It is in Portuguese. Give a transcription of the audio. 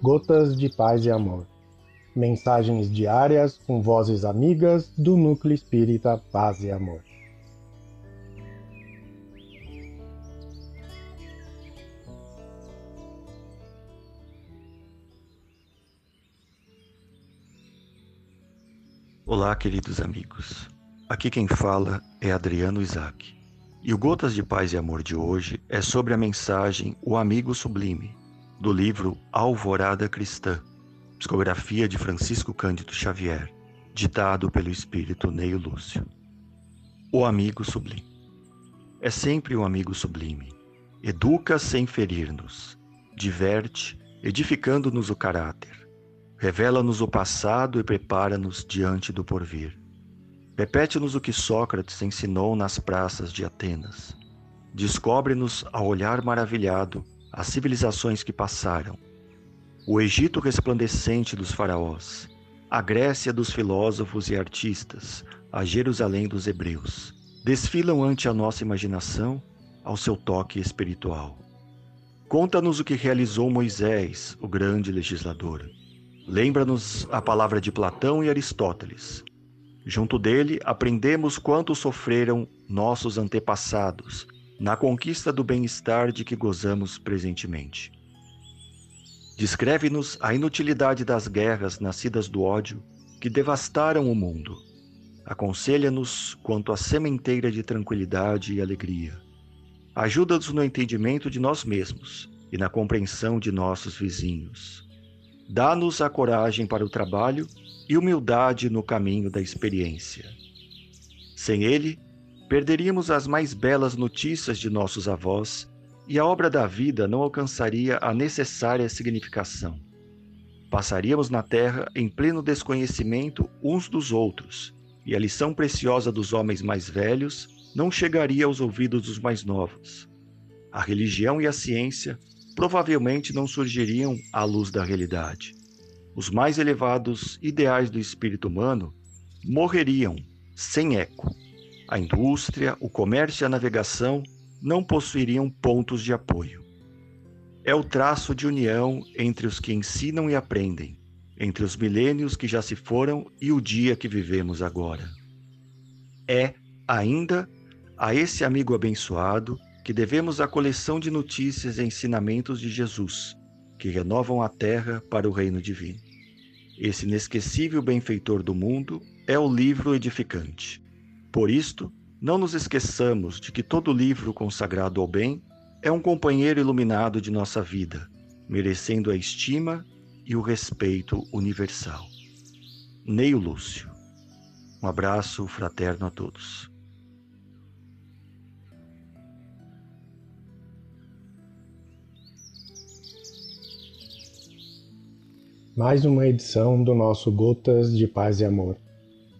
Gotas de Paz e Amor. Mensagens diárias com vozes amigas do Núcleo Espírita Paz e Amor. Olá, queridos amigos. Aqui quem fala é Adriano Isaac. E o Gotas de Paz e Amor de hoje é sobre a mensagem O Amigo Sublime, do livro Alvorada Cristã, psicografia de Francisco Cândido Xavier, ditado pelo espírito Neio Lúcio. O Amigo Sublime. É sempre um amigo sublime. Educa sem ferir-nos, diverte, edificando-nos o caráter, revela-nos o passado e prepara-nos diante do porvir Repete-nos o que Sócrates ensinou nas praças de Atenas. Descobre-nos, ao olhar maravilhado, as civilizações que passaram. O Egito resplandecente dos faraós, a Grécia dos filósofos e artistas, a Jerusalém dos hebreus, desfilam ante a nossa imaginação ao seu toque espiritual. Conta-nos o que realizou Moisés, o grande legislador. Lembra-nos a palavra de Platão e Aristóteles, Junto dele, aprendemos quanto sofreram nossos antepassados na conquista do bem-estar de que gozamos presentemente. Descreve-nos a inutilidade das guerras nascidas do ódio que devastaram o mundo. Aconselha-nos quanto à sementeira de tranquilidade e alegria. Ajuda-nos no entendimento de nós mesmos e na compreensão de nossos vizinhos. Dá-nos a coragem para o trabalho e humildade no caminho da experiência. Sem ele, perderíamos as mais belas notícias de nossos avós e a obra da vida não alcançaria a necessária significação. Passaríamos na terra em pleno desconhecimento uns dos outros, e a lição preciosa dos homens mais velhos não chegaria aos ouvidos dos mais novos. A religião e a ciência provavelmente não surgiriam à luz da realidade os mais elevados ideais do espírito humano morreriam sem eco. A indústria, o comércio e a navegação não possuiriam pontos de apoio. É o traço de união entre os que ensinam e aprendem, entre os milênios que já se foram e o dia que vivemos agora. É, ainda, a esse amigo abençoado que devemos a coleção de notícias e ensinamentos de Jesus, que renovam a terra para o reino divino. Esse inesquecível benfeitor do mundo é o livro edificante. Por isto, não nos esqueçamos de que todo livro consagrado ao bem é um companheiro iluminado de nossa vida, merecendo a estima e o respeito universal. Neio Lúcio. Um abraço fraterno a todos. mais uma edição do nosso Gotas de Paz e Amor.